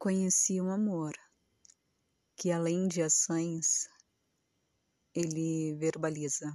Conheci um amor que, além de ações, ele verbaliza.